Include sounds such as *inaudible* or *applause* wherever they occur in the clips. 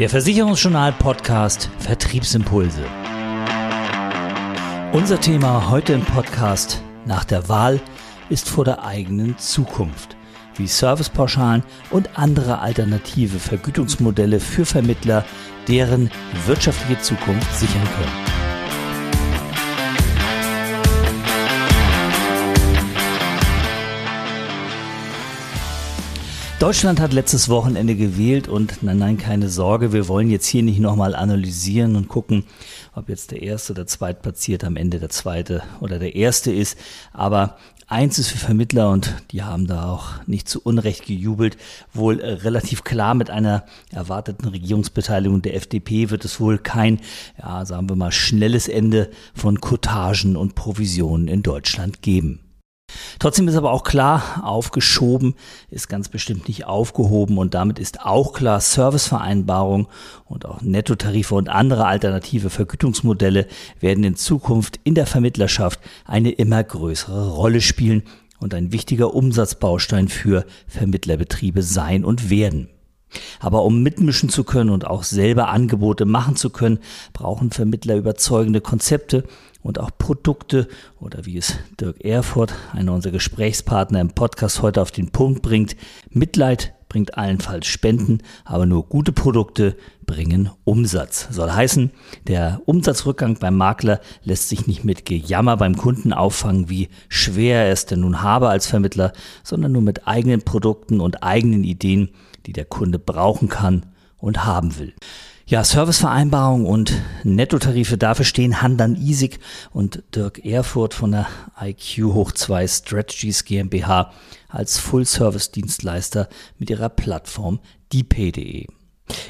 Der Versicherungsjournal Podcast Vertriebsimpulse. Unser Thema heute im Podcast nach der Wahl ist vor der eigenen Zukunft, wie Servicepauschalen und andere alternative Vergütungsmodelle für Vermittler deren wirtschaftliche Zukunft sichern können. Deutschland hat letztes Wochenende gewählt und nein, nein, keine Sorge, wir wollen jetzt hier nicht nochmal analysieren und gucken, ob jetzt der erste oder zweitplatziert am Ende der zweite oder der erste ist. Aber eins ist für Vermittler und die haben da auch nicht zu Unrecht gejubelt, wohl äh, relativ klar mit einer erwarteten Regierungsbeteiligung der FDP wird es wohl kein, ja, sagen wir mal, schnelles Ende von Kotagen und Provisionen in Deutschland geben. Trotzdem ist aber auch klar, aufgeschoben ist ganz bestimmt nicht aufgehoben und damit ist auch klar, Servicevereinbarungen und auch Nettotarife und andere alternative Vergütungsmodelle werden in Zukunft in der Vermittlerschaft eine immer größere Rolle spielen und ein wichtiger Umsatzbaustein für Vermittlerbetriebe sein und werden. Aber um mitmischen zu können und auch selber Angebote machen zu können, brauchen Vermittler überzeugende Konzepte und auch Produkte oder wie es Dirk Erfurt, einer unserer Gesprächspartner im Podcast heute auf den Punkt bringt. Mitleid bringt allenfalls Spenden, aber nur gute Produkte bringen Umsatz. Soll heißen, der Umsatzrückgang beim Makler lässt sich nicht mit Gejammer beim Kunden auffangen, wie schwer er es denn nun habe als Vermittler, sondern nur mit eigenen Produkten und eigenen Ideen, die der Kunde brauchen kann und haben will. Ja, Servicevereinbarung und Nettotarife, dafür stehen Handan Isig und Dirk Erfurt von der IQ Hoch 2 Strategies GmbH als Full-Service-Dienstleister mit ihrer Plattform dpay.de.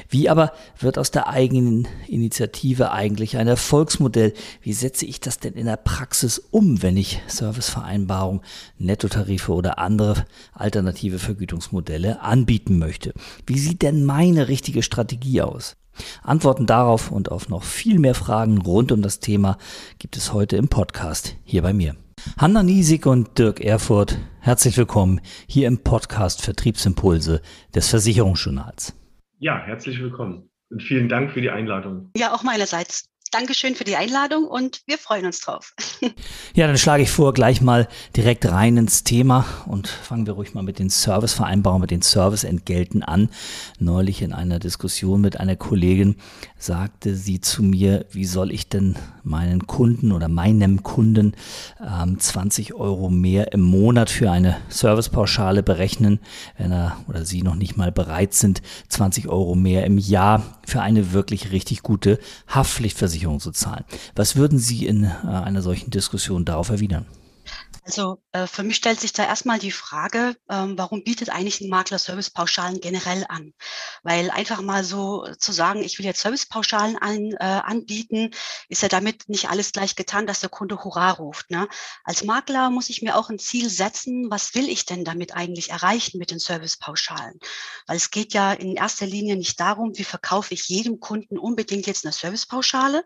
Wie aber wird aus der eigenen Initiative eigentlich ein Erfolgsmodell? Wie setze ich das denn in der Praxis um, wenn ich Servicevereinbarungen, Nettotarife oder andere alternative Vergütungsmodelle anbieten möchte? Wie sieht denn meine richtige Strategie aus? Antworten darauf und auf noch viel mehr Fragen rund um das Thema gibt es heute im Podcast hier bei mir. Hanna Niesig und Dirk Erfurt, herzlich willkommen hier im Podcast Vertriebsimpulse des Versicherungsjournals. Ja, herzlich willkommen und vielen Dank für die Einladung. Ja, auch meinerseits. Dankeschön für die Einladung und wir freuen uns drauf. *laughs* Ja, dann schlage ich vor, gleich mal direkt rein ins Thema und fangen wir ruhig mal mit den Servicevereinbarungen, mit den Serviceentgelten an. Neulich in einer Diskussion mit einer Kollegin sagte sie zu mir, wie soll ich denn meinen Kunden oder meinem Kunden ähm, 20 Euro mehr im Monat für eine Servicepauschale berechnen, wenn er oder sie noch nicht mal bereit sind, 20 Euro mehr im Jahr für eine wirklich richtig gute Haftpflichtversicherung zu zahlen. Was würden Sie in äh, einer solchen Diskussion darauf erwidern? Also äh, für mich stellt sich da erstmal die Frage, ähm, warum bietet eigentlich ein Makler Servicepauschalen generell an? Weil einfach mal so zu sagen, ich will jetzt Servicepauschalen an, äh, anbieten, ist ja damit nicht alles gleich getan, dass der Kunde Hurra ruft. Ne? Als Makler muss ich mir auch ein Ziel setzen, was will ich denn damit eigentlich erreichen mit den Servicepauschalen? Weil es geht ja in erster Linie nicht darum, wie verkaufe ich jedem Kunden unbedingt jetzt eine Servicepauschale,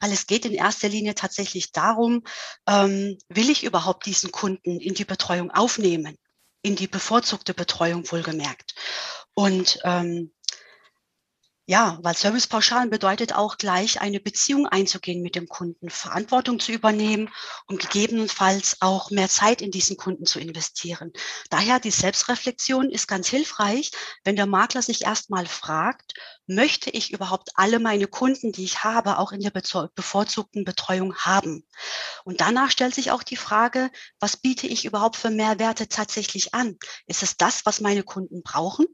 weil es geht in erster Linie tatsächlich darum, ähm, will ich überhaupt diesen Kunden in die Betreuung aufnehmen, in die bevorzugte Betreuung wohlgemerkt. Und ähm, ja, weil Servicepauschalen bedeutet auch gleich eine Beziehung einzugehen mit dem Kunden, Verantwortung zu übernehmen und gegebenenfalls auch mehr Zeit in diesen Kunden zu investieren. Daher die Selbstreflexion ist ganz hilfreich, wenn der Makler sich erstmal fragt, möchte ich überhaupt alle meine Kunden, die ich habe, auch in der bevorzugten Betreuung haben? Und danach stellt sich auch die Frage, was biete ich überhaupt für Mehrwerte tatsächlich an? Ist es das, was meine Kunden brauchen?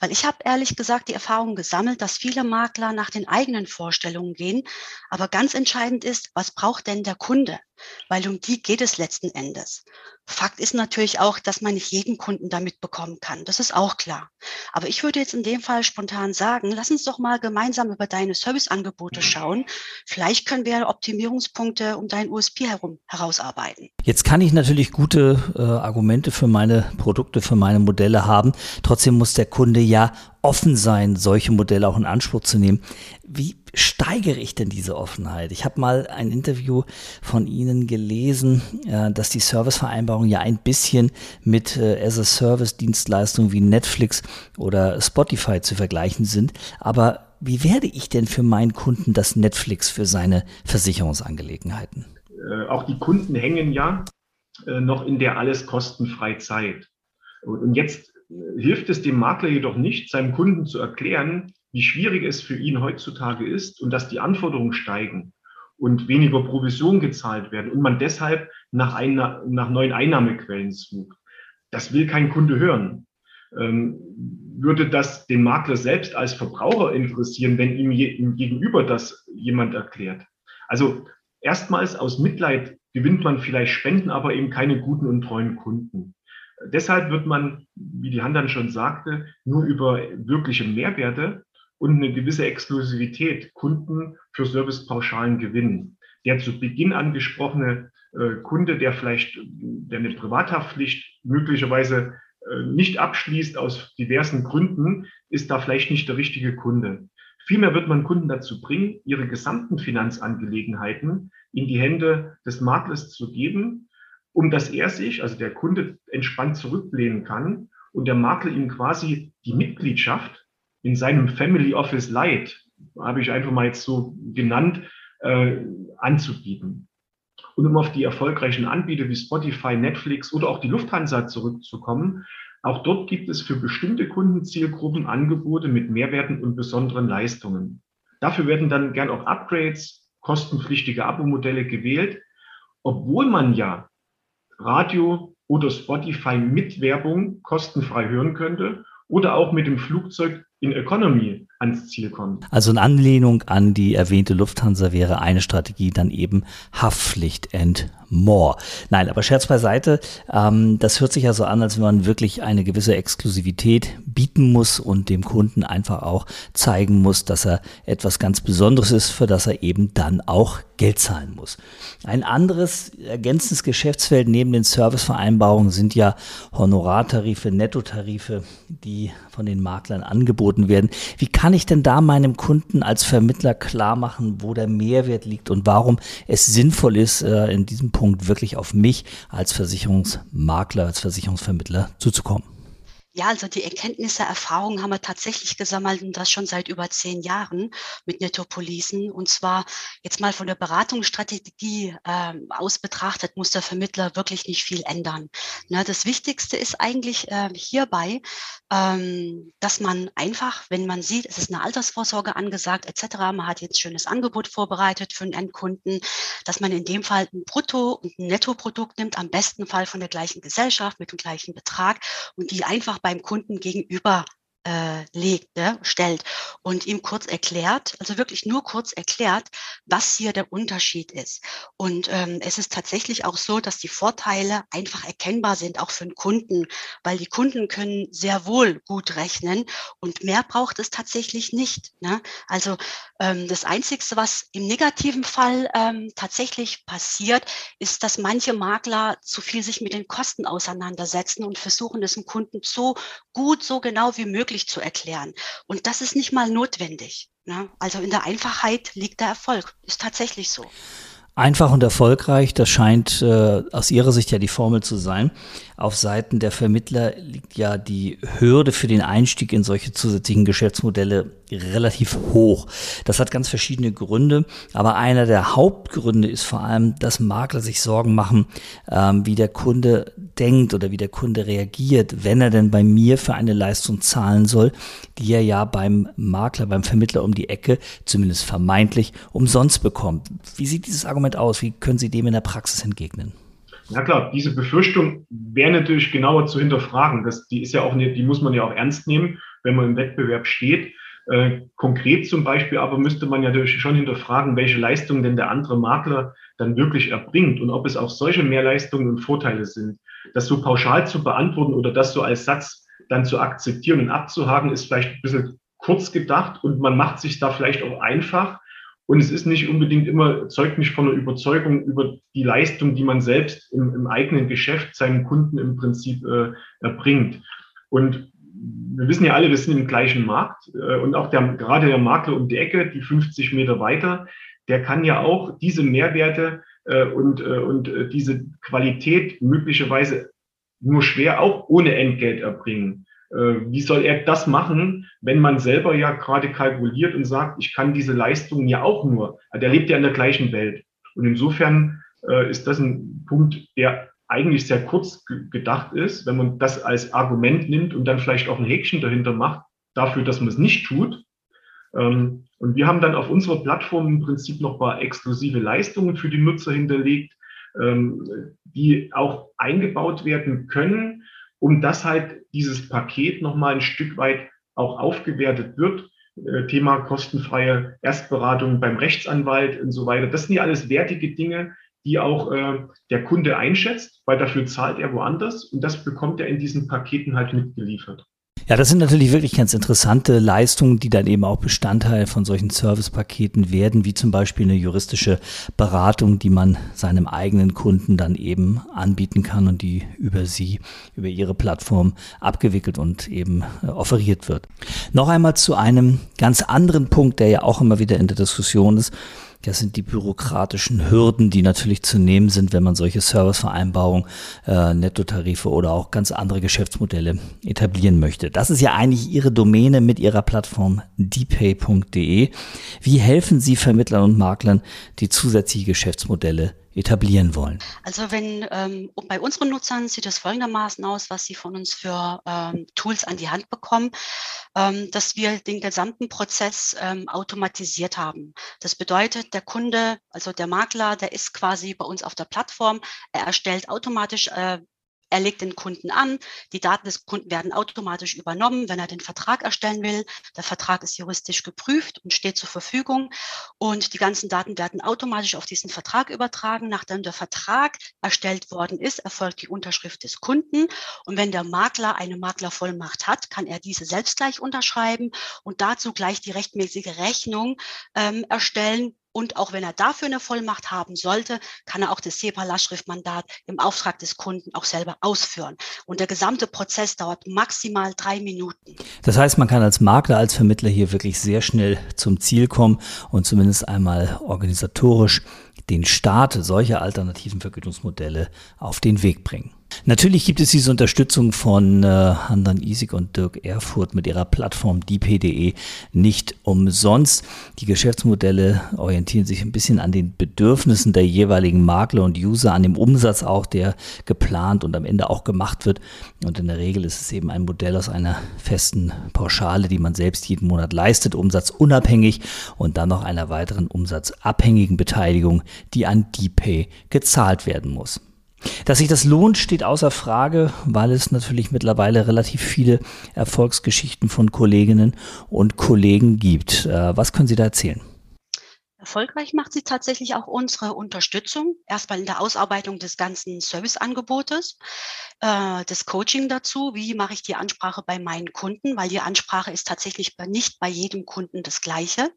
Weil ich habe ehrlich gesagt die Erfahrung gesammelt, dass viele Makler nach den eigenen Vorstellungen gehen. Aber ganz entscheidend ist, was braucht denn der Kunde? Weil um die geht es letzten Endes. Fakt ist natürlich auch, dass man nicht jeden Kunden damit bekommen kann. Das ist auch klar. Aber ich würde jetzt in dem Fall spontan sagen, lass uns doch mal gemeinsam über deine Serviceangebote schauen. Vielleicht können wir Optimierungspunkte um dein USP herum herausarbeiten. Jetzt kann ich natürlich gute äh, Argumente für meine Produkte, für meine Modelle haben. Trotzdem muss der Kunde ja offen sein, solche Modelle auch in Anspruch zu nehmen. Wie steigere ich denn diese Offenheit? Ich habe mal ein Interview von Ihnen gelesen, äh, dass die Servicevereinbarungen ja ein bisschen mit äh, As-a-Service-Dienstleistungen wie Netflix oder Spotify zu vergleichen sind. Aber wie werde ich denn für meinen Kunden das Netflix für seine Versicherungsangelegenheiten? Äh, auch die Kunden hängen ja noch in der alles kostenfrei Zeit. Und jetzt hilft es dem Makler jedoch nicht, seinem Kunden zu erklären, wie schwierig es für ihn heutzutage ist und dass die Anforderungen steigen und weniger Provision gezahlt werden und man deshalb nach, einer, nach neuen Einnahmequellen sucht. Das will kein Kunde hören. Ähm, würde das den Makler selbst als Verbraucher interessieren, wenn ihm, je, ihm gegenüber das jemand erklärt? Also erstmals aus Mitleid gewinnt man vielleicht Spenden, aber eben keine guten und treuen Kunden. Deshalb wird man, wie die Hand dann schon sagte, nur über wirkliche Mehrwerte und eine gewisse Exklusivität Kunden für Servicepauschalen gewinnen. Der zu Beginn angesprochene äh, Kunde, der vielleicht der eine Privathaftpflicht möglicherweise äh, nicht abschließt aus diversen Gründen, ist da vielleicht nicht der richtige Kunde. Vielmehr wird man Kunden dazu bringen, ihre gesamten Finanzangelegenheiten in die Hände des Maklers zu geben, um dass er sich, also der Kunde, entspannt zurücklehnen kann und der Makler ihm quasi die Mitgliedschaft in seinem Family Office Light, habe ich einfach mal jetzt so genannt, äh, anzubieten. Und um auf die erfolgreichen Anbieter wie Spotify, Netflix oder auch die Lufthansa zurückzukommen, auch dort gibt es für bestimmte Kundenzielgruppen Angebote mit Mehrwerten und besonderen Leistungen. Dafür werden dann gern auch Upgrades, kostenpflichtige Abo-Modelle gewählt, obwohl man ja Radio oder Spotify mit Werbung kostenfrei hören könnte oder auch mit dem Flugzeug in Economy ans Ziel kommen. Also in Anlehnung an die erwähnte Lufthansa wäre eine Strategie dann eben Haftpflicht and more. Nein, aber Scherz beiseite, ähm, das hört sich ja so an, als wenn man wirklich eine gewisse Exklusivität bieten muss und dem Kunden einfach auch zeigen muss, dass er etwas ganz Besonderes ist, für das er eben dann auch Geld zahlen muss. Ein anderes ergänzendes Geschäftsfeld neben den Servicevereinbarungen sind ja Honorartarife, Nettotarife, die von den Maklern angeboten werden. Wie kann ich denn da meinem Kunden als Vermittler klar machen, wo der Mehrwert liegt und warum es sinnvoll ist, äh, in diesem Punkt wirklich auf mich als Versicherungsmakler, als Versicherungsvermittler zuzukommen? Ja, also die Erkenntnisse, Erfahrungen haben wir tatsächlich gesammelt und das schon seit über zehn Jahren mit Nettopolisen. Und zwar jetzt mal von der Beratungsstrategie äh, aus betrachtet, muss der Vermittler wirklich nicht viel ändern. Na, das Wichtigste ist eigentlich äh, hierbei, ähm, dass man einfach, wenn man sieht, es ist eine Altersvorsorge angesagt etc., man hat jetzt schönes Angebot vorbereitet für einen Endkunden, dass man in dem Fall ein Brutto- und ein Nettoprodukt nimmt, am besten Fall von der gleichen Gesellschaft mit dem gleichen Betrag und die einfach beim Kunden gegenüber äh, legt, ne, stellt und ihm kurz erklärt, also wirklich nur kurz erklärt, was hier der Unterschied ist. Und ähm, es ist tatsächlich auch so, dass die Vorteile einfach erkennbar sind, auch für den Kunden, weil die Kunden können sehr wohl gut rechnen und mehr braucht es tatsächlich nicht. Ne? Also ähm, das Einzige, was im negativen Fall ähm, tatsächlich passiert, ist, dass manche Makler zu viel sich mit den Kosten auseinandersetzen und versuchen, es dem Kunden so gut, so genau wie möglich möglich zu erklären. Und das ist nicht mal notwendig. Ne? Also in der Einfachheit liegt der Erfolg. Ist tatsächlich so. Einfach und erfolgreich, das scheint äh, aus Ihrer Sicht ja die Formel zu sein. Auf Seiten der Vermittler liegt ja die Hürde für den Einstieg in solche zusätzlichen Geschäftsmodelle relativ hoch. Das hat ganz verschiedene Gründe, aber einer der Hauptgründe ist vor allem, dass Makler sich Sorgen machen, ähm, wie der Kunde denkt oder wie der Kunde reagiert, wenn er denn bei mir für eine Leistung zahlen soll, die er ja beim Makler, beim Vermittler um die Ecke, zumindest vermeintlich, umsonst bekommt. Wie sieht dieses Argument aus? Wie können Sie dem in der Praxis entgegnen? Ja klar, diese Befürchtung wäre natürlich genauer zu hinterfragen. Das, die ist ja auch, die muss man ja auch ernst nehmen, wenn man im Wettbewerb steht. Äh, konkret zum Beispiel aber müsste man ja schon hinterfragen, welche Leistungen denn der andere Makler dann wirklich erbringt und ob es auch solche Mehrleistungen und Vorteile sind. Das so pauschal zu beantworten oder das so als Satz dann zu akzeptieren und abzuhaken, ist vielleicht ein bisschen kurz gedacht und man macht sich da vielleicht auch einfach, und es ist nicht unbedingt immer, zeugt nicht von einer Überzeugung über die Leistung, die man selbst im, im eigenen Geschäft seinen Kunden im Prinzip äh, erbringt. Und wir wissen ja alle, wir sind im gleichen Markt äh, und auch der, gerade der Makler um die Ecke, die 50 Meter weiter, der kann ja auch diese Mehrwerte äh, und, äh, und äh, diese Qualität möglicherweise nur schwer auch ohne Entgelt erbringen. äh, wie soll er das machen, wenn man selber ja gerade kalkuliert und sagt, ich kann diese Leistungen ja auch nur, der lebt ja in der gleichen Welt. Und insofern äh, ist das ein Punkt, der eigentlich sehr kurz gedacht ist, wenn man das als Argument nimmt und dann vielleicht auch ein Häkchen dahinter macht, dafür, dass man es nicht tut. Ähm, und wir haben dann auf unserer Plattform im Prinzip noch mal exklusive Leistungen für die Nutzer hinterlegt, ähm, die auch eingebaut werden können, um dass halt dieses Paket noch mal ein Stück weit auch aufgewertet wird. Äh, Thema kostenfreie Erstberatung beim Rechtsanwalt und so weiter. Das sind ja alles wertige Dinge, die auch äh, der Kunde einschätzt, weil dafür zahlt er woanders und das bekommt er in diesen Paketen halt mitgeliefert. Ja, das sind natürlich wirklich ganz interessante Leistungen, die dann eben auch Bestandteil von solchen Servicepaketen werden, wie zum Beispiel eine juristische Beratung, die man seinem eigenen Kunden dann eben anbieten kann und die über sie, über ihre Plattform abgewickelt und eben äh, offeriert wird. Noch einmal zu einem ganz anderen Punkt, der ja auch immer wieder in der Diskussion ist. Das sind die bürokratischen Hürden, die natürlich zu nehmen sind, wenn man solche Servicevereinbarungen, äh, Nettotarife oder auch ganz andere Geschäftsmodelle etablieren möchte. Das ist ja eigentlich Ihre Domäne mit Ihrer Plattform dpay.de. Wie helfen Sie Vermittlern und Maklern, die zusätzliche Geschäftsmodelle etablieren wollen? Also wenn ähm, bei unseren Nutzern sieht es folgendermaßen aus, was sie von uns für ähm, Tools an die Hand bekommen, ähm, dass wir den gesamten Prozess ähm, automatisiert haben. Das bedeutet, der Kunde, also der Makler, der ist quasi bei uns auf der Plattform, er erstellt automatisch äh, er legt den Kunden an, die Daten des Kunden werden automatisch übernommen, wenn er den Vertrag erstellen will. Der Vertrag ist juristisch geprüft und steht zur Verfügung und die ganzen Daten werden automatisch auf diesen Vertrag übertragen. Nachdem der Vertrag erstellt worden ist, erfolgt die Unterschrift des Kunden und wenn der Makler eine Maklervollmacht hat, kann er diese selbst gleich unterschreiben und dazu gleich die rechtmäßige Rechnung ähm, erstellen, und auch wenn er dafür eine Vollmacht haben sollte, kann er auch das SEPA-Lastschriftmandat im Auftrag des Kunden auch selber ausführen. Und der gesamte Prozess dauert maximal drei Minuten. Das heißt, man kann als Makler, als Vermittler hier wirklich sehr schnell zum Ziel kommen und zumindest einmal organisatorisch den Start solcher alternativen Vergütungsmodelle auf den Weg bringen. Natürlich gibt es diese Unterstützung von äh, Handan Isig und Dirk Erfurt mit ihrer Plattform dp.de nicht umsonst. Die Geschäftsmodelle orientieren sich ein bisschen an den Bedürfnissen der jeweiligen Makler und User, an dem Umsatz auch, der geplant und am Ende auch gemacht wird. Und in der Regel ist es eben ein Modell aus einer festen Pauschale, die man selbst jeden Monat leistet, umsatzunabhängig und dann noch einer weiteren umsatzabhängigen Beteiligung, die an DPay gezahlt werden muss. Dass sich das lohnt, steht außer Frage, weil es natürlich mittlerweile relativ viele Erfolgsgeschichten von Kolleginnen und Kollegen gibt. Äh, was können Sie da erzählen? Erfolgreich macht sie tatsächlich auch unsere Unterstützung. Erstmal in der Ausarbeitung des ganzen Serviceangebotes, äh, das Coaching dazu. Wie mache ich die Ansprache bei meinen Kunden? Weil die Ansprache ist tatsächlich nicht bei jedem Kunden das Gleiche.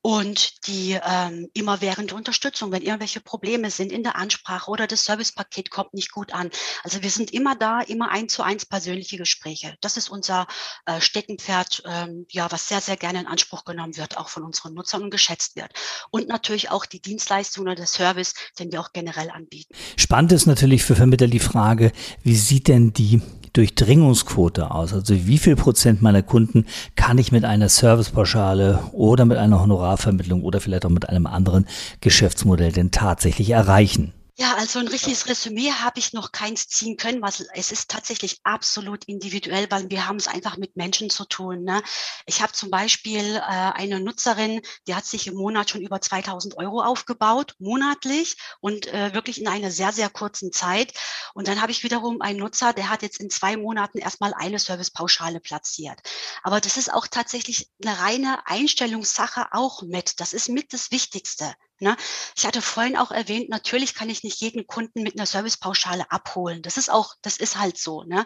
Und die ähm, immerwährende Unterstützung, wenn irgendwelche Probleme sind in der Ansprache oder das Servicepaket kommt nicht gut an. Also wir sind immer da, immer eins zu eins persönliche Gespräche. Das ist unser äh, Steckenpferd, ähm, ja, was sehr, sehr gerne in Anspruch genommen wird, auch von unseren Nutzern und geschätzt wird und natürlich auch die Dienstleistung oder der Service, den wir auch generell anbieten. Spannend ist natürlich für Vermittler die Frage, wie sieht denn die Durchdringungsquote aus? Also wie viel Prozent meiner Kunden kann ich mit einer Servicepauschale oder mit einer Honorarvermittlung oder vielleicht auch mit einem anderen Geschäftsmodell denn tatsächlich erreichen? Ja, also ein richtiges Resümee habe ich noch keins ziehen können, was es ist tatsächlich absolut individuell, weil wir haben es einfach mit Menschen zu tun. Ne? Ich habe zum Beispiel äh, eine Nutzerin, die hat sich im Monat schon über 2000 Euro aufgebaut, monatlich und äh, wirklich in einer sehr, sehr kurzen Zeit. Und dann habe ich wiederum einen Nutzer, der hat jetzt in zwei Monaten erstmal eine Servicepauschale platziert. Aber das ist auch tatsächlich eine reine Einstellungssache auch mit. Das ist mit das Wichtigste. Ne? Ich hatte vorhin auch erwähnt, natürlich kann ich nicht jeden Kunden mit einer Servicepauschale abholen. Das ist auch, das ist halt so. Ne?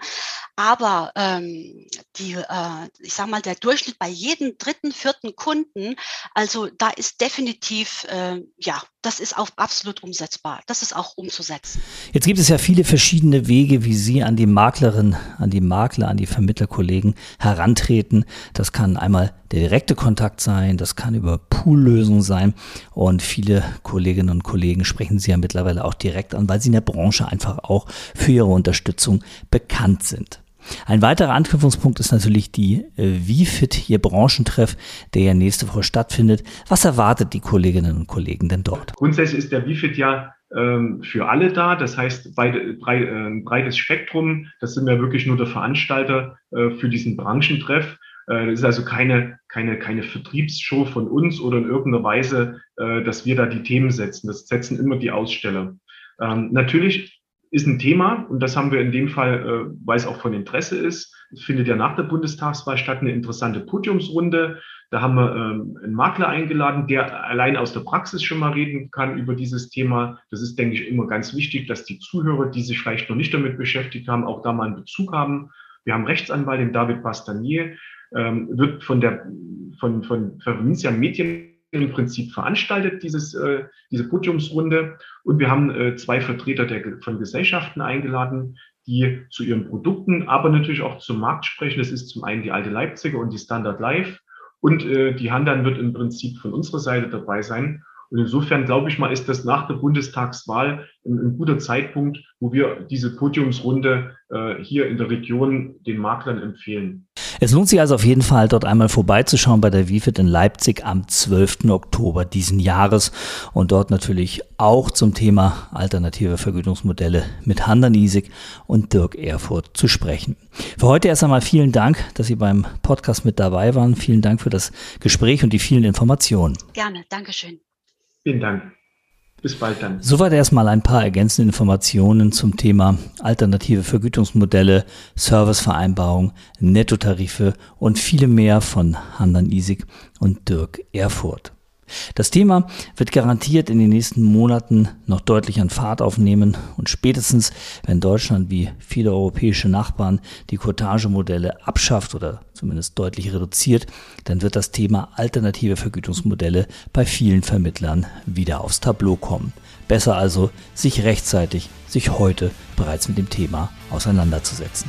Aber ähm, die, äh, ich sag mal, der Durchschnitt bei jedem dritten, vierten Kunden, also da ist definitiv, äh, ja, das ist auch absolut umsetzbar. Das ist auch umzusetzen. Jetzt gibt es ja viele verschiedene Wege, wie Sie an die Maklerin, an die Makler, an die Vermittlerkollegen herantreten. Das kann einmal der direkte Kontakt sein, das kann über Poollösungen sein und viele Kolleginnen und Kollegen sprechen Sie ja mittlerweile auch direkt an, weil sie in der Branche einfach auch für ihre Unterstützung bekannt sind. Ein weiterer Anknüpfungspunkt ist natürlich die äh, WeFit, hier Branchentreff, der ja nächste Woche stattfindet. Was erwartet die Kolleginnen und Kollegen denn dort? Grundsätzlich ist der WeFit ja ähm, für alle da. Das heißt, beide, brei, äh, breites Spektrum. Das sind ja wirklich nur der Veranstalter äh, für diesen Branchentreff. Äh, das ist also keine, keine, keine Vertriebsshow von uns oder in irgendeiner Weise, äh, dass wir da die Themen setzen. Das setzen immer die Aussteller. Ähm, natürlich ist ein Thema und das haben wir in dem Fall, äh, weil es auch von Interesse ist. Es findet ja nach der Bundestagswahl statt eine interessante Podiumsrunde. Da haben wir ähm, einen Makler eingeladen, der allein aus der Praxis schon mal reden kann über dieses Thema. Das ist, denke ich, immer ganz wichtig, dass die Zuhörer, die sich vielleicht noch nicht damit beschäftigt haben, auch da mal einen Bezug haben. Wir haben Rechtsanwalt, den David Bastanier, ähm, wird von der von, von Vervincia Medien im Prinzip veranstaltet, dieses, äh, diese Podiumsrunde. Und wir haben äh, zwei Vertreter der, von Gesellschaften eingeladen, die zu ihren Produkten, aber natürlich auch zum Markt sprechen. Das ist zum einen die alte Leipziger und die Standard Life. Und äh, die Handan wird im Prinzip von unserer Seite dabei sein. Und insofern glaube ich mal, ist das nach der Bundestagswahl ein, ein guter Zeitpunkt, wo wir diese Podiumsrunde äh, hier in der Region den Maklern empfehlen. Es lohnt sich also auf jeden Fall, dort einmal vorbeizuschauen bei der WIFID in Leipzig am 12. Oktober diesen Jahres und dort natürlich auch zum Thema alternative Vergütungsmodelle mit Handan Isig und Dirk Erfurt zu sprechen. Für heute erst einmal vielen Dank, dass Sie beim Podcast mit dabei waren. Vielen Dank für das Gespräch und die vielen Informationen. Gerne, Dankeschön. Vielen Dank. Bis bald dann. Soweit erstmal ein paar ergänzende Informationen zum Thema alternative Vergütungsmodelle, Servicevereinbarung, Nettotarife und viele mehr von Handan Isig und Dirk Erfurt. Das Thema wird garantiert in den nächsten Monaten noch deutlich an Fahrt aufnehmen und spätestens, wenn Deutschland wie viele europäische Nachbarn die Cottage-Modelle abschafft oder zumindest deutlich reduziert, dann wird das Thema alternative Vergütungsmodelle bei vielen Vermittlern wieder aufs Tableau kommen. Besser also, sich rechtzeitig, sich heute bereits mit dem Thema auseinanderzusetzen.